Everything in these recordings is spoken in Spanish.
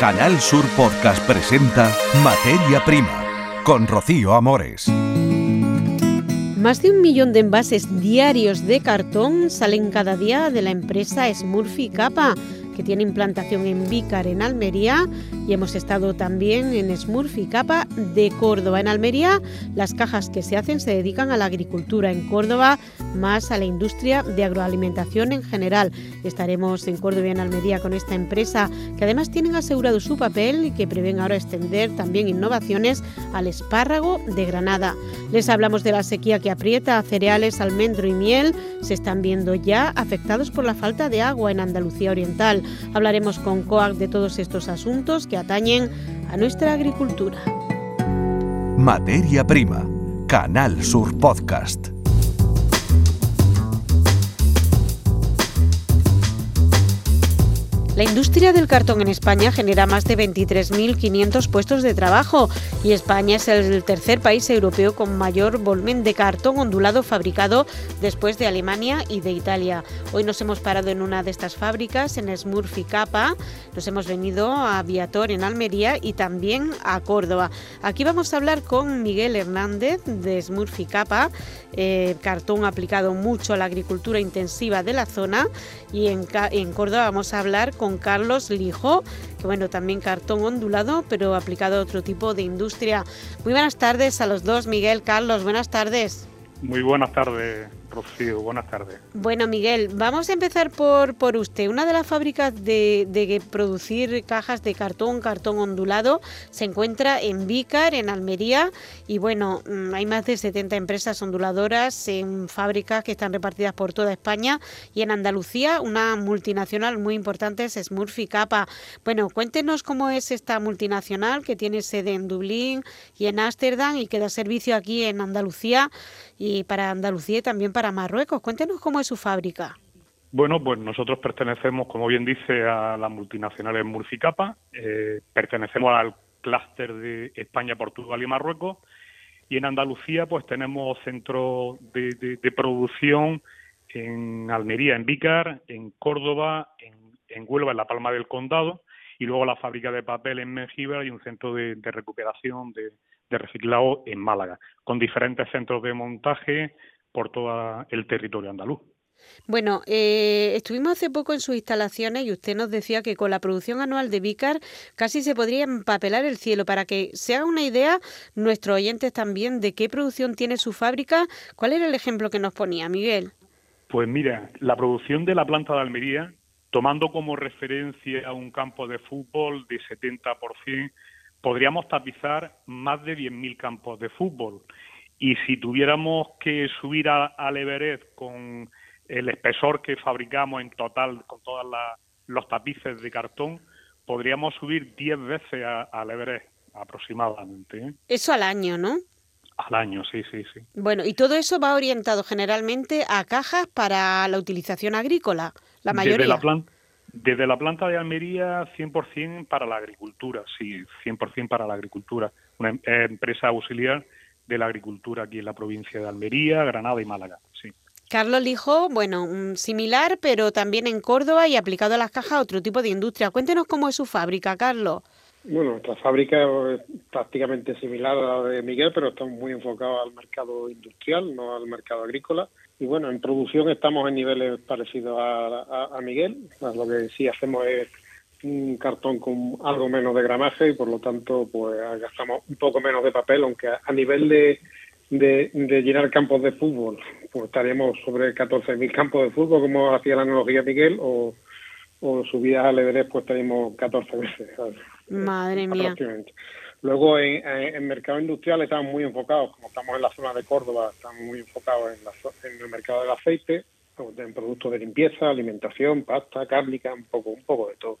Canal Sur Podcast presenta Materia Prima con Rocío Amores. Más de un millón de envases diarios de cartón salen cada día de la empresa Smurfy Capa que tiene implantación en Vícar, en Almería, y hemos estado también en Smurfy Capa de Córdoba. En Almería, las cajas que se hacen se dedican a la agricultura, en Córdoba más a la industria de agroalimentación en general. Estaremos en Córdoba y en Almería con esta empresa, que además tienen asegurado su papel y que prevén ahora extender también innovaciones al espárrago de Granada. Les hablamos de la sequía que aprieta cereales, almendro y miel. Se están viendo ya afectados por la falta de agua en Andalucía Oriental. Hablaremos con COAC de todos estos asuntos que atañen a nuestra agricultura. Materia Prima, Canal Sur Podcast. La industria del cartón en España genera más de 23.500 puestos de trabajo y España es el tercer país europeo con mayor volumen de cartón ondulado fabricado después de Alemania y de Italia. Hoy nos hemos parado en una de estas fábricas, en Smurfy Capa. Nos hemos venido a Viator en Almería y también a Córdoba. Aquí vamos a hablar con Miguel Hernández de Smurfy Capa, eh, cartón aplicado mucho a la agricultura intensiva de la zona y en, en Córdoba vamos a hablar con Carlos Lijo, que bueno, también cartón ondulado, pero aplicado a otro tipo de industria. Muy buenas tardes a los dos, Miguel, Carlos, buenas tardes. Muy buenas tardes. Rocío, buenas tardes. Bueno, Miguel, vamos a empezar por, por usted. Una de las fábricas de, de, producir cajas de cartón, cartón ondulado, se encuentra en Vícar, en Almería, y bueno, mm, hay más de 70 empresas onduladoras en fábricas que están repartidas por toda España y en Andalucía una multinacional muy importante es Smurfy Capa. Bueno, cuéntenos cómo es esta multinacional que tiene sede en Dublín y en Ámsterdam y que da servicio aquí en Andalucía y para Andalucía y también para Marruecos. Cuéntenos cómo su fábrica. Bueno, pues nosotros pertenecemos, como bien dice, a las multinacionales Murficapa, eh, pertenecemos al clúster de España, Portugal y Marruecos, y en Andalucía pues tenemos centros de, producción en Almería, en Vícar, en Córdoba, en, Huelva, en La Palma del Condado, y luego la fábrica de papel en Mengíbar y un centro de, recuperación de reciclado en Málaga, con diferentes centros de montaje, por todo el territorio andaluz. Bueno, eh, estuvimos hace poco en sus instalaciones y usted nos decía que con la producción anual de Vicar casi se podría empapelar el cielo. Para que se haga una idea, nuestros oyentes también, de qué producción tiene su fábrica, ¿cuál era el ejemplo que nos ponía, Miguel? Pues mira, la producción de la planta de Almería, tomando como referencia a un campo de fútbol de 70%, podríamos tapizar más de 10.000 campos de fútbol y si tuviéramos que subir al Everest con el espesor que fabricamos en total con todos los tapices de cartón, podríamos subir 10 veces al Everest aproximadamente. ¿eh? Eso al año, ¿no? Al año, sí, sí, sí. Bueno, y todo eso va orientado generalmente a cajas para la utilización agrícola, la mayoría. Desde la, planta, desde la planta de Almería, 100% para la agricultura, sí, 100% para la agricultura. Una em, empresa auxiliar de la agricultura aquí en la provincia de Almería, Granada y Málaga. Sí. Carlos dijo, bueno, similar, pero también en Córdoba y aplicado a las cajas a otro tipo de industria. Cuéntenos cómo es su fábrica, Carlos. Bueno, nuestra fábrica es prácticamente similar a la de Miguel, pero estamos muy enfocados al mercado industrial, no al mercado agrícola. Y bueno, en producción estamos en niveles parecidos a Miguel. Lo que sí hacemos es un cartón con algo menos de gramaje y por lo tanto pues gastamos un poco menos de papel, aunque a, nivel de, de, llenar campos de fútbol, pues estaríamos sobre 14.000 campos de fútbol, como hacía la analogía Miguel, o, o subidas al Everest pues estaríamos 14 veces. Madre mía. Luego en, en, mercado industrial estamos muy enfocados, como estamos en la zona de Córdoba, estamos muy enfocados en, la, en el mercado del aceite, en productos de limpieza, alimentación, pasta, cárnica, un poco, un poco de todo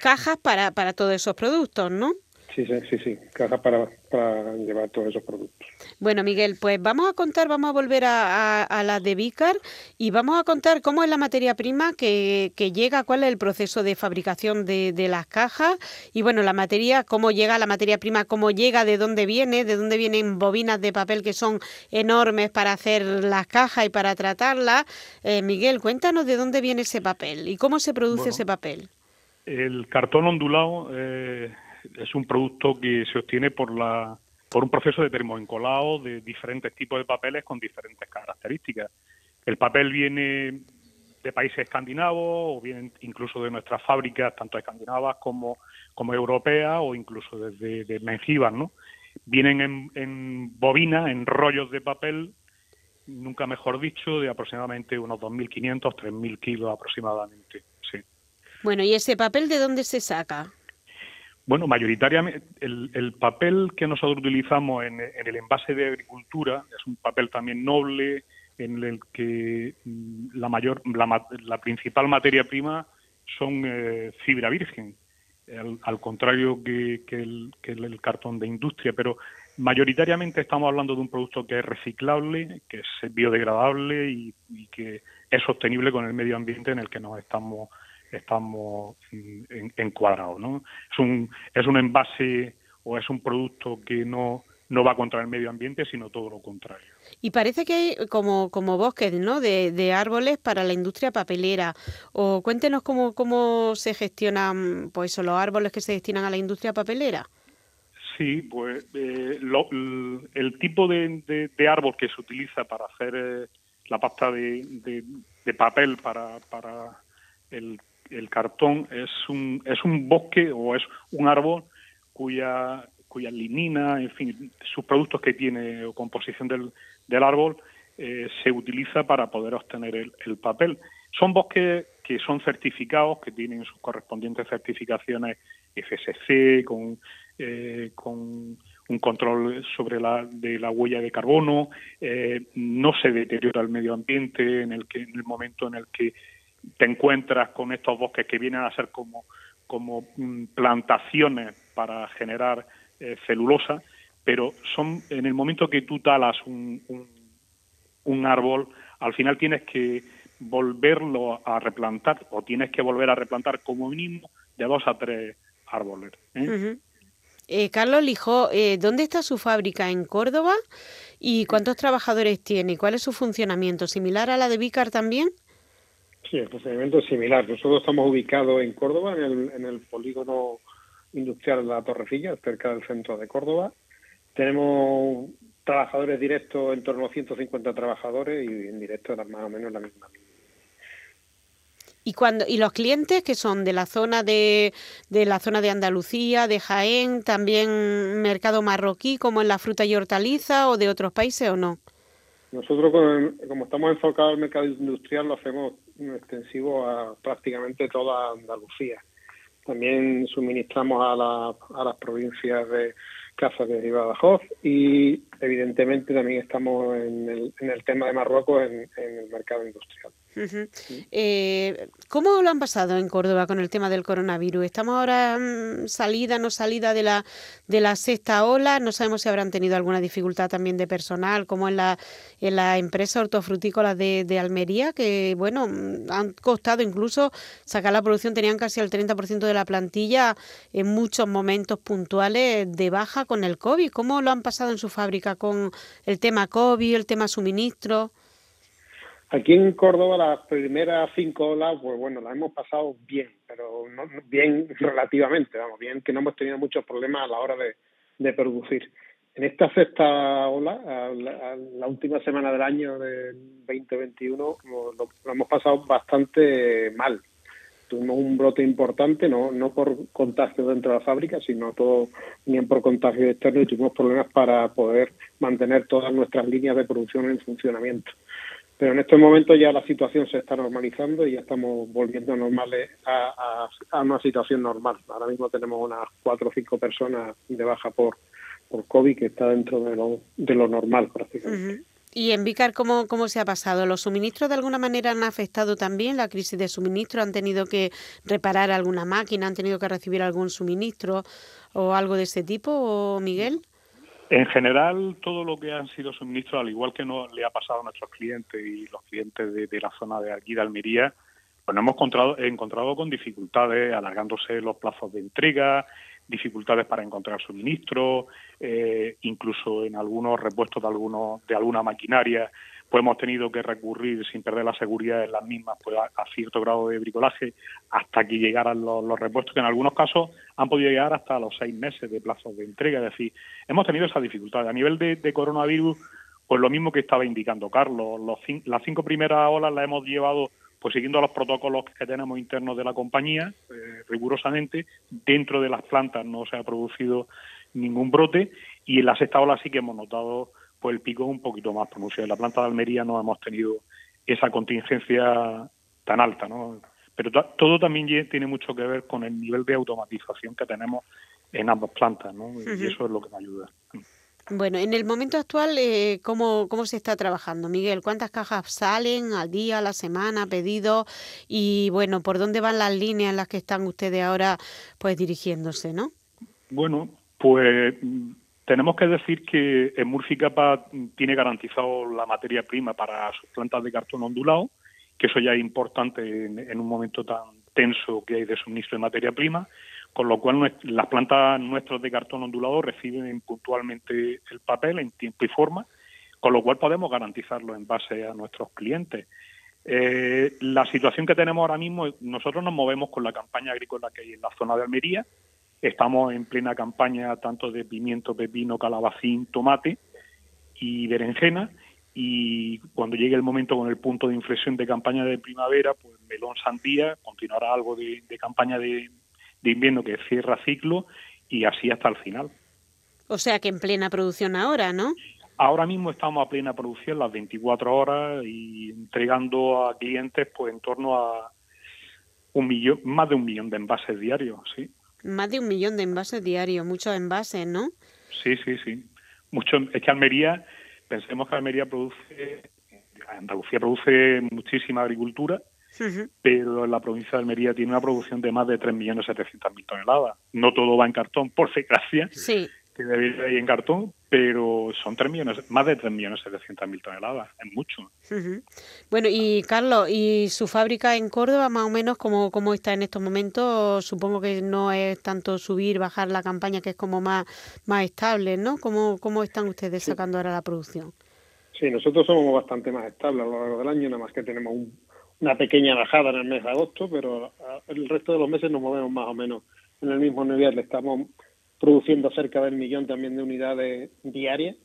cajas para, para todos esos productos, ¿no? Sí, sí, sí, cajas para, para llevar todos esos productos. Bueno, Miguel, pues vamos a contar, vamos a volver a, a, la de Vicar y vamos a contar cómo es la materia prima que, que llega, cuál es el proceso de fabricación de, de, las cajas y bueno, la materia, cómo llega la materia prima, cómo llega, de dónde viene, de dónde vienen bobinas de papel que son enormes para hacer las cajas y para tratarlas. Eh, Miguel, cuéntanos de dónde viene ese papel y cómo se produce ese papel. El cartón ondulado eh, es un producto que se obtiene por la por un proceso de termoencolado de diferentes tipos de papeles con diferentes características. El papel viene de países escandinavos o vienen incluso de nuestras fábricas, tanto escandinavas como, como europeas o incluso desde de mengivas, ¿no? Vienen en, en bobinas, en rollos de papel, nunca mejor dicho, de aproximadamente unos 2.500, 3.000 kilos aproximadamente, sí. Bueno, ¿y ese papel de dónde se saca? Bueno, mayoritariamente el, el papel que nosotros utilizamos en, el envase de agricultura es un papel también noble, en el que mm, la mayor, la, la principal materia prima son eh, fibra virgen, al, contrario que, que, el, que, el, cartón de industria, pero mayoritariamente estamos hablando de un producto que es reciclable, que es biodegradable y, y que es sostenible con el medio ambiente en el que nos estamos estamos encuadrados, ¿no? Es un es un envase o es un producto que no no va contra el medio ambiente, sino todo lo contrario. Y parece que hay como, como bosques ¿no? de, de árboles para la industria papelera. O cuéntenos cómo, cómo se gestionan pues, los árboles que se destinan a la industria papelera. Sí, pues eh, lo, el tipo de, de, de, árbol que se utiliza para hacer eh, la pasta de, de papel para, para el, el, cartón es un, es un bosque o es un árbol cuya cuya lignina, en fin, sus productos que tiene o composición del, del árbol, eh, se utiliza para poder obtener el, el, papel. Son bosques que son certificados, que tienen sus correspondientes certificaciones FSC, con, eh, con un control sobre la, de la huella de carbono, eh, no se deteriora el medio ambiente en el que en el momento en el que te encuentras con estos bosques que vienen a ser como como mm, plantaciones para generar eh, celulosa, pero son en el momento que tú talas un, un, un, árbol, al final tienes que volverlo a replantar o tienes que volver a replantar como mínimo de dos a tres árboles. ¿eh? Uh -huh. eh, Carlos Lijó, eh, ¿dónde está su fábrica? ¿En Córdoba? ¿Y cuántos trabajadores tiene? ¿Cuál es su funcionamiento? ¿Similar a la de Vícar también? Sí, el funcionamiento es similar. Nosotros estamos ubicados en Córdoba, en el, en el polígono industrial de la Torrecilla, cerca del centro de Córdoba. Tenemos trabajadores directos en torno a 150 trabajadores y indirectos más o menos la misma ¿Y, cuando, ¿Y los clientes que son de la zona de, de la zona de Andalucía, de Jaén, también mercado marroquí como en la fruta y hortaliza o de otros países o no? Nosotros como estamos enfocados al mercado industrial lo hacemos extensivo a prácticamente toda Andalucía. También suministramos a, la, a las provincias de Cáceres y Badajoz y evidentemente también estamos en el, en el tema de Marruecos en, en el mercado industrial. Uh -huh. sí. eh, ¿Cómo lo han pasado en Córdoba con el tema del coronavirus? ¿Estamos ahora mmm, salida, no salida de la, de la sexta ola? No sabemos si habrán tenido alguna dificultad también de personal, como en la, en la empresa hortofrutícola de, de Almería, que bueno, han costado incluso sacar la producción, tenían casi el 30% de la plantilla en muchos momentos puntuales de baja con el COVID. ¿Cómo lo han pasado en su fábrica con el tema COVID, el tema suministro? Aquí en Córdoba las primeras cinco olas, pues bueno, las hemos pasado bien, pero no, bien relativamente, vamos, bien que no hemos tenido muchos problemas a la hora de, producir. En esta sexta ola, la, última semana del año de 2021, lo, lo, lo hemos pasado bastante mal. Tuvimos un brote importante, no, no por contagio dentro de la fábrica, sino todo bien por contagio externo y tuvimos problemas para poder mantener todas nuestras líneas de producción en funcionamiento pero en estos momentos ya la situación se está normalizando y ya estamos volviendo normales a, a, a, una situación normal. Ahora mismo tenemos unas cuatro o cinco personas de baja por, por COVID que está dentro de lo, de lo normal prácticamente. ¿Y en Vicar cómo, cómo se ha pasado? ¿Los suministros de alguna manera han afectado también la crisis de suministro? ¿Han tenido que reparar alguna máquina? ¿Han tenido que recibir algún suministro o algo de ese tipo, Miguel? En general, todo lo que han sido suministros, al igual que no le ha pasado a nuestros clientes y los clientes de, la zona de aquí de Almería, pues nos hemos encontrado, encontrado con dificultades, alargándose los plazos de entrega, dificultades para encontrar suministros, eh, incluso en algunos repuestos de, algunos, de alguna maquinaria, pues hemos tenido que recurrir sin perder la seguridad en las mismas pues a, cierto grado de bricolaje hasta que llegaran los, repuestos que en algunos casos han podido llegar hasta los seis meses de plazo de entrega. Es decir hemos tenido esa dificultad. A nivel de, coronavirus pues lo mismo que estaba indicando Carlos los, las cinco primeras olas las hemos llevado pues siguiendo los protocolos que tenemos internos de la compañía, eh, rigurosamente, dentro de las plantas no se ha producido ningún brote y en la sexta ola sí que hemos notado pues el pico un poquito más pronunciado. En la planta de Almería no hemos tenido esa contingencia tan alta, ¿no? Pero todo también tiene mucho que ver con el nivel de automatización que tenemos en ambas plantas, ¿no? Y eso es lo que me ayuda. Bueno, en el momento actual, eh, ¿cómo, ¿cómo se está trabajando, Miguel? ¿Cuántas cajas salen al día, a la semana, pedido? Y bueno, ¿por dónde van las líneas en las que están ustedes ahora pues dirigiéndose, no? Bueno, pues tenemos que decir que en Murficapa tiene garantizado la materia prima para sus plantas de cartón ondulado, que eso ya es importante en, un momento tan tenso que hay de suministro de materia prima, con lo cual las plantas nuestras de cartón ondulado reciben puntualmente el papel en tiempo y forma, con lo cual podemos garantizarlo en base a nuestros clientes. Eh, la situación que tenemos ahora mismo, nosotros nos movemos con la campaña agrícola que hay en la zona de Almería, Estamos en plena campaña tanto de pimiento, pepino, calabacín, tomate y berenjena y cuando llegue el momento con el punto de inflexión de campaña de primavera, pues melón, sandía, continuará algo de, campaña de, invierno que cierra ciclo y así hasta el final. O sea que en plena producción ahora, ¿no? Ahora mismo estamos a plena producción las 24 horas y entregando a clientes pues en torno a un millón, más de un millón de envases diarios, sí. Más de un millón de envases diarios, muchos envases, ¿no? Sí, sí, sí. Mucho, es que Almería, pensemos que Almería produce, Andalucía produce muchísima agricultura, pero la provincia de Almería tiene una producción de más de 3.700.000 toneladas. No todo va en cartón, por desgracia. Sí que debería ir en cartón, pero son 3 millones, más de 3 millones mil toneladas, es mucho. Bueno, y Carlos, ¿y su fábrica en Córdoba más o menos cómo, cómo está en estos momentos? Supongo que no es tanto subir, bajar la campaña, que es como más, más estable, ¿no? ¿Cómo, cómo están ustedes sacando ahora la producción? Sí, nosotros somos bastante más estables a lo largo del año, nada más que tenemos una pequeña bajada en el mes de agosto, pero el resto de los meses nos movemos más o menos en el mismo nivel. Estamos produciendo cerca del millón también de unidades diarias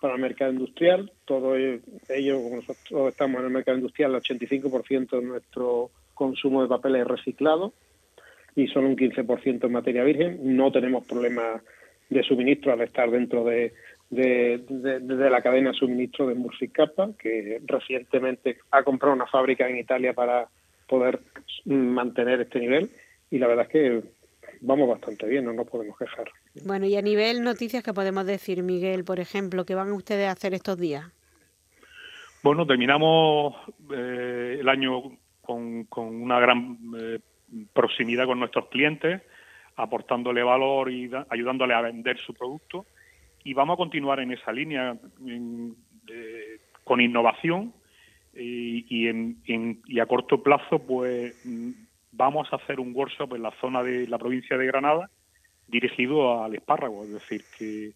para el mercado industrial. Todo ello, como nosotros estamos en el mercado industrial, el 85% de nuestro consumo de papel es reciclado y son un 15% en materia virgen. No tenemos problemas de suministro al estar dentro de, la cadena de suministro de Murficapa, que recientemente ha comprado una fábrica en Italia para poder mantener este nivel. Y la verdad es que vamos bastante bien, no nos podemos quejar. Bueno, y a nivel noticias, ¿qué podemos decir, Miguel, por ejemplo, qué van ustedes a hacer estos días? Bueno, terminamos eh, el año con, una gran eh, proximidad con nuestros clientes, aportándole valor y ayudándole a vender su producto. Y vamos a continuar en esa línea eh, con innovación y, y a corto plazo, pues vamos a hacer un workshop en la zona de la provincia de Granada dirigido al espárrago, es decir, que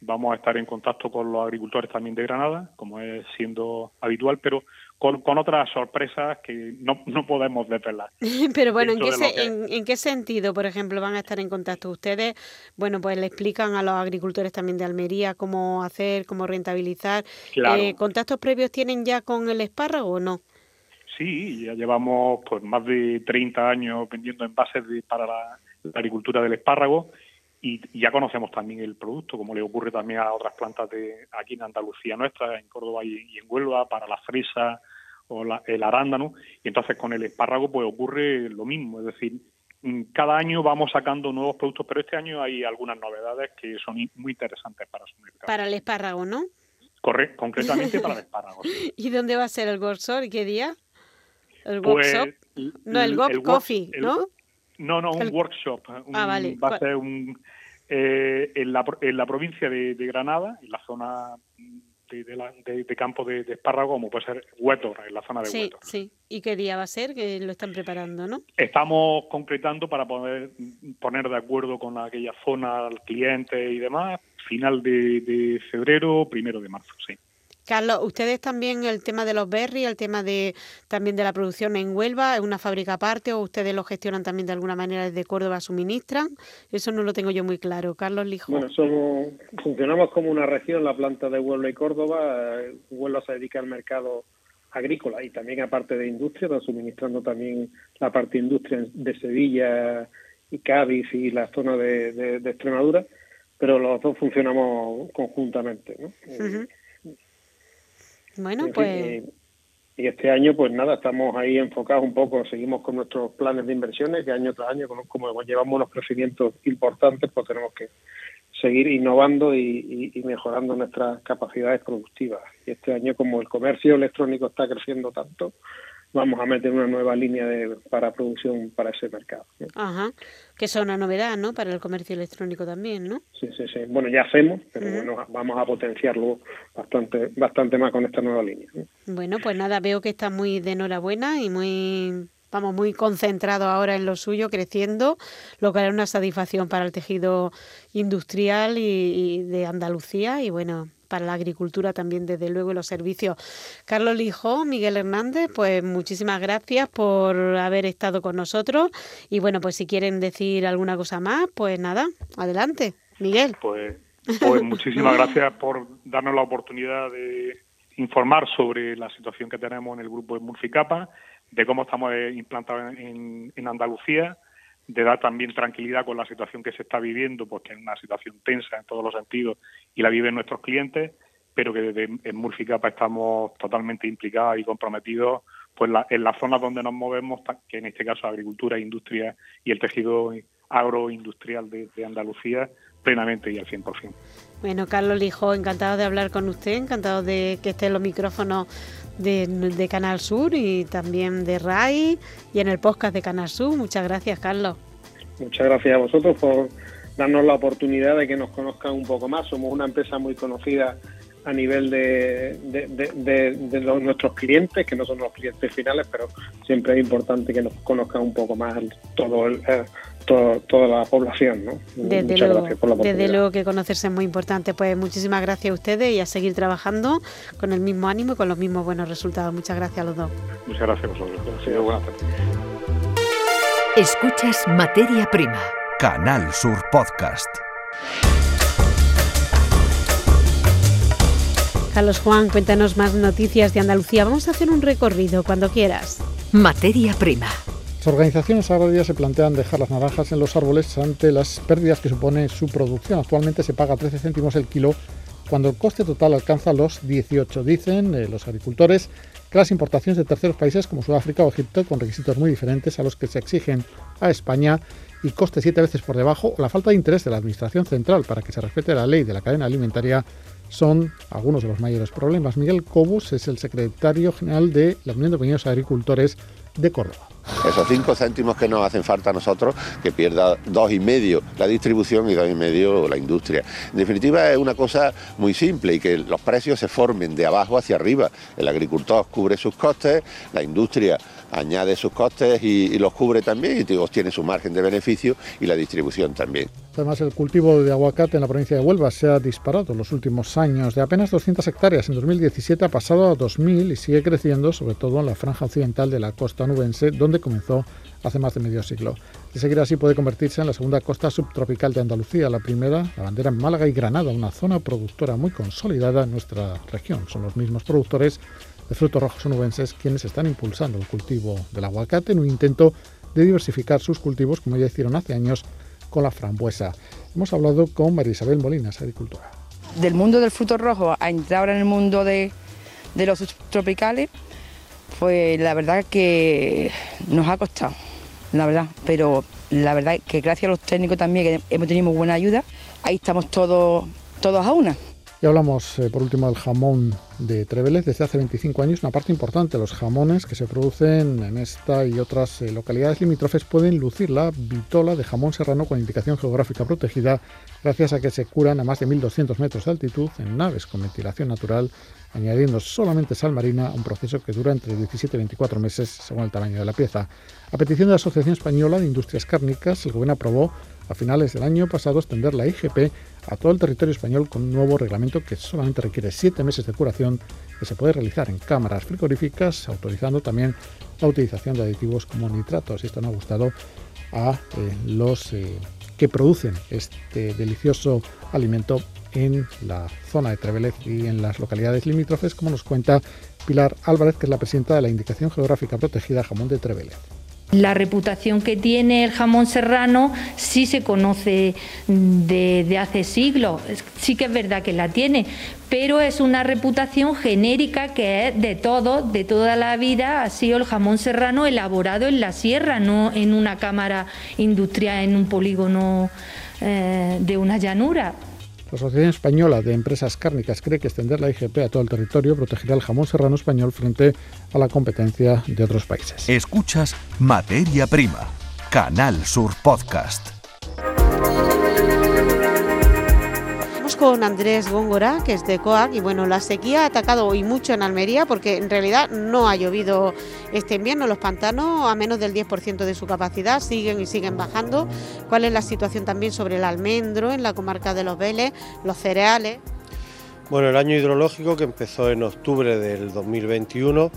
vamos a estar en contacto con los agricultores también de Granada, como es siendo habitual, pero con, otras sorpresas que no, no podemos desvelar. pero bueno, ¿en qué, en, qué sentido, por ejemplo, van a estar en contacto ustedes? Bueno, pues le explican a los agricultores también de Almería cómo hacer, cómo rentabilizar. Eh, ¿Contactos previos tienen ya con el espárrago o no? Sí, ya llevamos pues más de 30 años vendiendo envases para la, agricultura del espárrago y, ya conocemos también el producto, como le ocurre también a otras plantas de aquí en Andalucía nuestra, en Córdoba y, en Huelva, para la fresa o el arándano. Y entonces con el espárrago pues ocurre lo mismo, es decir, mm, cada año vamos sacando nuevos productos, pero este año hay algunas novedades que son muy interesantes para su mercado. Para el espárrago, ¿no? Correcto, concretamente para el espárrago. ¿Y dónde va a ser el Gorsor y qué día? ¿El pues, workshop? No, el Gop Coffee, ¿no? No, no, un workshop. ah, vale. Va a ser un, eh, en, la, en la provincia de, Granada, en la zona de, de, campo de, espárrago, como puede ser Huétor, en la zona de sí, Sí, ¿Y qué día va a ser? Que lo están preparando, ¿no? Estamos concretando para poder poner de acuerdo con aquella zona al cliente y demás, final de, febrero, primero de marzo, sí. Carlos, ustedes también el tema de los berries, el tema de también de la producción en Huelva, ¿es una fábrica aparte o ustedes lo gestionan también de alguna manera desde Córdoba, suministran? Eso no lo tengo yo muy claro. Carlos Lijo. Bueno, somos, funcionamos como una región, la planta de Huelva y Córdoba. Huelva se dedica al mercado agrícola y también aparte de industria, está suministrando también la parte de industria de Sevilla y Cádiz y la zona de, Extremadura, pero los dos funcionamos conjuntamente. ¿no? Bueno, pues... Y este año, pues nada, estamos ahí enfocados un poco, seguimos con nuestros planes de inversiones, que año tras año, como, llevamos unos crecimientos importantes, pues tenemos que seguir innovando y, mejorando nuestras capacidades productivas. Y este año, como el comercio electrónico está creciendo tanto, vamos a meter una nueva línea de, para producción para ese mercado. Ajá, que es una novedad, ¿no? Para el comercio electrónico también, ¿no? Sí, sí, sí. Bueno, ya hacemos, pero bueno, vamos a potenciarlo bastante, bastante más con esta nueva línea. Bueno, pues nada, veo que está muy de enhorabuena y muy vamos muy concentrado ahora en lo suyo, creciendo, lo que es una satisfacción para el tejido industrial y de Andalucía y bueno, para la agricultura también, desde luego, y los servicios. Carlos Lijo, Miguel Hernández, pues muchísimas gracias por haber estado con nosotros. Y bueno, pues si quieren decir alguna cosa más, pues nada, adelante. Miguel. Pues, pues muchísimas gracias por darnos la oportunidad de informar sobre la situación que tenemos en el grupo de Murficapa, de cómo estamos implantados en, en Andalucía de dar también tranquilidad con la situación que se está viviendo, porque es una situación tensa en todos los sentidos y la viven nuestros clientes, pero que desde en Murficapa estamos totalmente implicados y comprometidos pues en las zonas donde nos movemos, que en este caso agricultura, industria y el tejido agroindustrial de, de Andalucía, plenamente y al 100%. Bueno, Carlos Lijo, encantado de hablar con usted, encantado de que esté en los micrófonos de, Canal Sur y también de RAI y en el podcast de Canal Sur. Muchas gracias, Carlos. Muchas gracias a vosotros por darnos la oportunidad de que nos conozcan un poco más. Somos una empresa muy conocida a nivel de, de, nuestros clientes, que no son los clientes finales, pero siempre es importante que nos conozcan un poco más todo el, toda la población. ¿no? Desde, luego, desde luego que conocerse es muy importante. Pues muchísimas gracias a ustedes y a seguir trabajando con el mismo ánimo y con los mismos buenos resultados. Muchas gracias a los dos. Muchas gracias a vosotros. buenas tardes. Escuchas Materia Prima. Canal Sur Podcast. Carlos Juan, cuéntanos más noticias de Andalucía. Vamos a hacer un recorrido cuando quieras. Materia Prima. Las organizaciones agrarias se plantean dejar las naranjas en los árboles ante las pérdidas que supone su producción. Actualmente se paga 13 céntimos el kilo cuando el coste total alcanza los 18. Dicen eh, los agricultores que las importaciones de terceros países como Sudáfrica o Egipto, con requisitos muy diferentes a los que se exigen a España y coste siete veces por debajo, o la falta de interés de la Administración Central para que se respete la ley de la cadena alimentaria, son algunos de los mayores problemas. Miguel Cobus es el secretario general de la Unión de Pequeños Agricultores de Córdoba. Esos cinco céntimos que nos hacen falta a nosotros, que pierda dos y medio la distribución y dos y medio la industria. En definitiva es una cosa muy simple y que los precios se formen de abajo hacia arriba. El agricultor cubre sus costes, la industria añade sus costes y, los cubre también y obtiene su margen de beneficio y la distribución también. Además, el cultivo de aguacate en la provincia de Huelva se ha disparado en los últimos años. De apenas 200 hectáreas en 2017 ha pasado a 2.000 y sigue creciendo, sobre todo en la franja occidental de la costa nubense, donde comenzó hace más de medio siglo. De seguir así puede convertirse en la segunda costa subtropical de Andalucía, la primera, la bandera en Málaga y Granada, una zona productora muy consolidada en nuestra región. Son los mismos productores de frutos rojos onubenses quienes están impulsando el cultivo del aguacate en un intento de diversificar sus cultivos, como ya hicieron hace años con la frambuesa. Hemos hablado con María Isabel Molinas, agricultora. Del mundo del fruto rojo a entrar ahora en el mundo de, los subtropicales, pues la verdad que nos ha costado, la verdad, pero la verdad que gracias a los técnicos también que hemos tenido buena ayuda, ahí estamos todos, todos a una. Y hablamos eh, por último del jamón de Treveles. Desde hace 25 años una parte importante de los jamones que se producen en esta y otras eh, localidades limítrofes pueden lucir la vitola de jamón serrano con indicación geográfica protegida gracias a que se curan a más de 1.200 metros de altitud en naves con ventilación natural añadiendo solamente sal marina un proceso que dura entre 17 y 24 meses según el tamaño de la pieza. A petición de la Asociación Española de Industrias Cárnicas, el Gobierno aprobó a finales del año pasado extender la IGP a todo el territorio español con un nuevo reglamento que solamente requiere siete meses de curación que se puede realizar en cámaras frigoríficas, autorizando también la utilización de aditivos como nitratos. Esto no ha gustado a eh, los eh, que producen este delicioso alimento en la zona de Trevelez y en las localidades limítrofes, como nos cuenta Pilar Álvarez, que es la presidenta de la Indicación Geográfica Protegida Jamón de Trevelez. La reputación que tiene el jamón serrano sí se conoce de, hace siglos, sí que es verdad que la tiene, pero es una reputación genérica que es de todo, de toda la vida, ha sido el jamón serrano elaborado en la sierra, no en una cámara industrial, en un polígono eh, de una llanura. La Asociación Española de Empresas Cárnicas cree que extender la IGP a todo el territorio protegerá el jamón serrano español frente a la competencia de otros países. Escuchas Materia Prima, Canal Sur Podcast. Con Andrés Góngora, que es de COAC, y bueno, la sequía ha atacado hoy mucho en Almería porque en realidad no ha llovido este invierno. Los pantanos, a menos del 10% de su capacidad, siguen y siguen bajando. ¿Cuál es la situación también sobre el almendro en la comarca de Los Vélez, los cereales? Bueno, el año hidrológico que empezó en octubre del 2021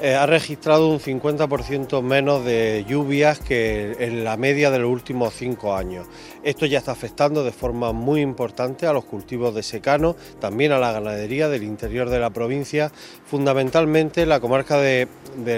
eh, ha registrado un 50% menos de lluvias que en la media de los últimos cinco años. Esto ya está afectando de forma muy importante a los cultivos de secano, también a la ganadería del interior de la provincia, fundamentalmente la comarca de,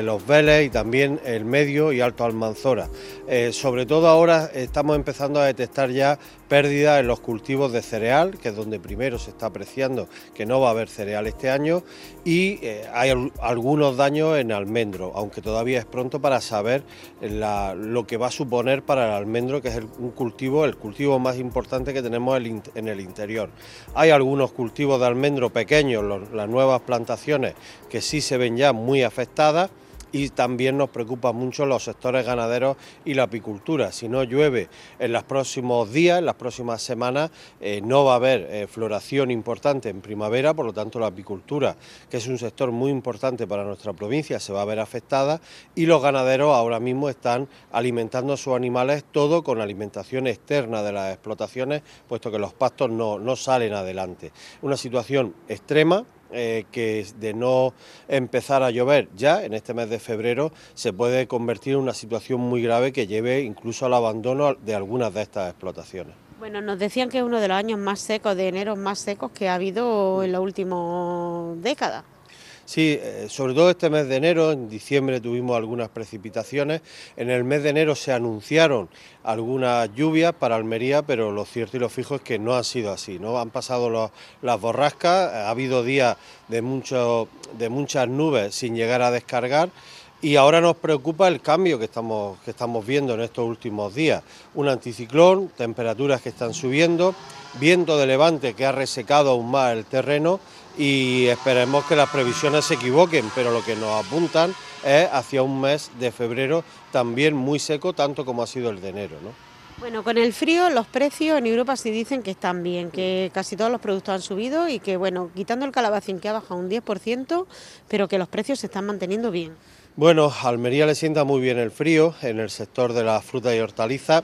Los Vélez y también el Medio y Alto Almanzora. Eh, sobre todo ahora estamos empezando a detectar ya pérdidas en los cultivos de cereal, que es donde primero se está apreciando que no va a haber cereal este año, y eh, hay algunos daños en almendro, aunque todavía es pronto para saber lo que va a suponer para el almendro, que es un cultivo, el cultivo más importante que tenemos en el interior. Hay algunos cultivos de almendro pequeños, las nuevas plantaciones, que sí se ven ya muy afectadas y también nos preocupa mucho los sectores ganaderos y la apicultura. Si no llueve en los próximos días, en las próximas semanas, eh, no va a haber eh, floración importante en primavera, por lo tanto la apicultura, que es un sector muy importante para nuestra provincia, se va a ver afectada y los ganaderos ahora mismo están alimentando a sus animales todo con alimentación externa de las explotaciones, puesto que los pastos no, no salen adelante. Una situación extrema eh, que de no empezar a llover ya en este mes de febrero se puede convertir en una situación muy grave que lleve incluso al abandono de algunas de estas explotaciones. Bueno, nos decían que es uno de los años más secos, de enero más secos que ha habido en la última década. Sí, eh, sobre todo este mes de enero, en diciembre tuvimos algunas precipitaciones, en el mes de enero se anunciaron algunas lluvias para Almería, pero lo cierto y lo fijo es que no ha sido así, ¿no? Han pasado las borrascas, ha habido días de muchas nubes sin llegar a descargar. Y ahora nos preocupa el cambio que estamos, que estamos viendo en estos últimos días. Un anticiclón, temperaturas que están subiendo, viento de levante que ha resecado aún más el terreno y esperemos que las previsiones se equivoquen, pero lo que nos apuntan es hacia un mes de febrero también muy seco, tanto como ha sido el de enero. ¿no? Bueno, con el frío los precios en Europa sí dicen que están bien, que casi todos los productos han subido y que, bueno, quitando el calabacín que ha bajado un 10%, pero que los precios se están manteniendo bien. Bueno, a Almería le sienta muy bien el frío en el sector de la fruta y hortalizas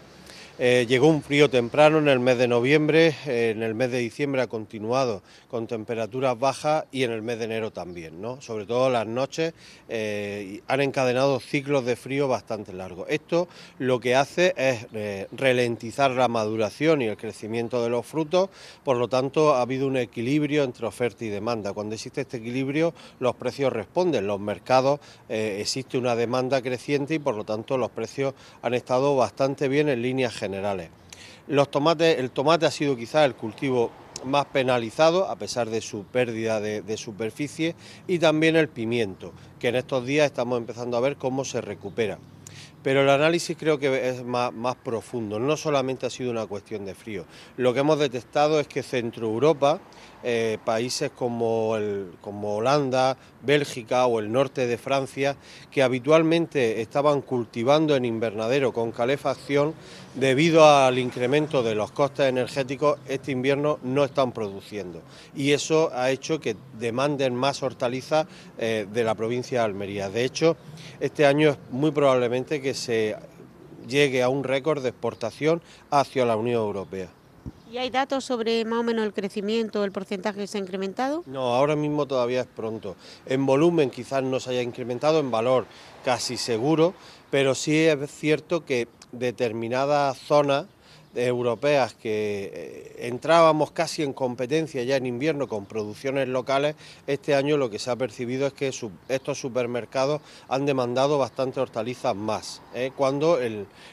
eh, llegó un frío temprano en el mes de noviembre, eh, en el mes de diciembre ha continuado con temperaturas bajas y en el mes de enero también, ¿no? Sobre todo las noches eh, han encadenado ciclos de frío bastante largos. Esto lo que hace es ralentizar la maduración y el crecimiento de los frutos, por lo tanto ha habido un equilibrio entre oferta y demanda. Cuando existe este equilibrio los precios responden, los mercados existe una demanda creciente y por lo tanto los precios han estado bastante bien en líneas generales generales. Los tomates, el tomate ha sido quizás el cultivo más penalizado a pesar de su pérdida de, superficie y también el pimiento, que en estos días estamos empezando a ver cómo se recupera. Pero el análisis creo que es más, más, profundo, no solamente ha sido una cuestión de frío. Lo que hemos detectado es que Centro Europa eh, países como, como Holanda, Bélgica o el norte de Francia, que habitualmente estaban cultivando en invernadero con calefacción, debido al incremento de los costes energéticos, este invierno no están produciendo. Y eso ha hecho que demanden más hortalizas eh, de la provincia de Almería. De hecho, este año es muy probablemente que se llegue a un récord de exportación hacia la Unión Europea. ¿Y hay datos sobre más o menos el crecimiento, el porcentaje que se ha incrementado? No, ahora mismo todavía es pronto. En volumen quizás no se haya incrementado, en valor casi seguro, pero sí es cierto que determinadas zonas europeas que eh, entrábamos casi en competencia ya en invierno con producciones locales, este año lo que se ha percibido es que estos supermercados han demandado bastante hortalizas más, ¿eh? cuando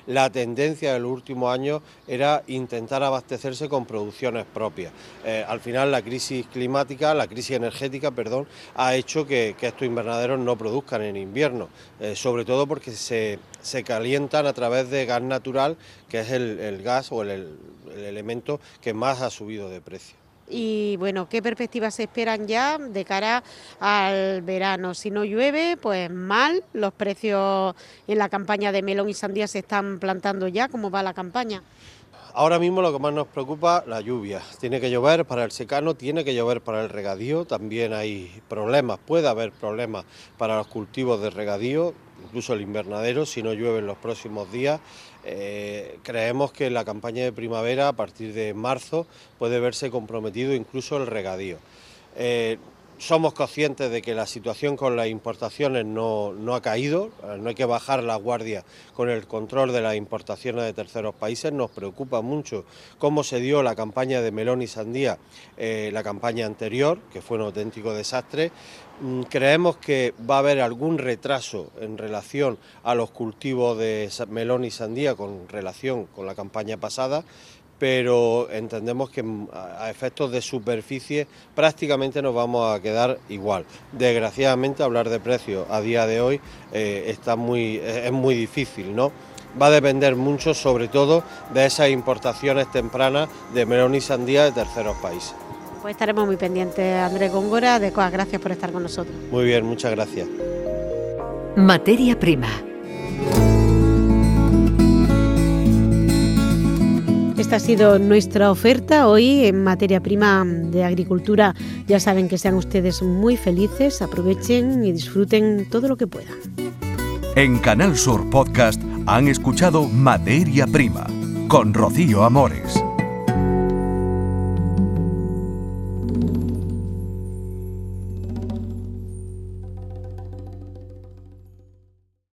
la tendencia de los últimos años era intentar abastecerse con producciones propias. Eh, al final la crisis climática, la crisis energética, perdón, ha hecho que, estos invernaderos no produzcan en invierno, sobre todo porque se, calientan a través de gas natural, que es el gas o el, elemento que más ha subido de precio. Y bueno, ¿qué perspectivas se esperan ya de cara al verano? Si no llueve, pues mal, los precios en la campaña de melón y sandía se están plantando ya, ¿cómo va la campaña? Ahora mismo lo que más nos preocupa la lluvia. Tiene que llover para el secano, tiene que llover para el regadío. También hay problemas, puede haber problemas para los cultivos de regadío, incluso el invernadero, si no llueve en los próximos días. Eh, creemos que la campaña de primavera, a partir de marzo, puede verse comprometido incluso el regadío. Eh, somos conscientes de que la situación con las importaciones no, ha caído, eh, no hay que bajar la guardia con el control de las importaciones de terceros países, nos preocupa mucho cómo se dio la campaña de melón y sandía, la campaña anterior, que fue un auténtico desastre, Mm, creemos que va a haber algún retraso en relación a los cultivos de melón y sandía con relación con la campaña pasada, pero entendemos que mm, a efectos de superficie prácticamente nos vamos a quedar igual. Desgraciadamente hablar de precios a día de hoy eh, está muy, es muy difícil, ¿no? Va a depender mucho sobre todo de esas importaciones tempranas de melón y sandía de terceros países. Pues estaremos muy pendientes, Andrés Góngora, de cosas. Gracias por estar con nosotros. Muy bien, muchas gracias. Materia prima. Esta ha sido nuestra oferta hoy en materia prima de agricultura. Ya saben que sean ustedes muy felices, aprovechen y disfruten todo lo que puedan. En Canal Sur Podcast han escuchado Materia Prima con Rocío Amores.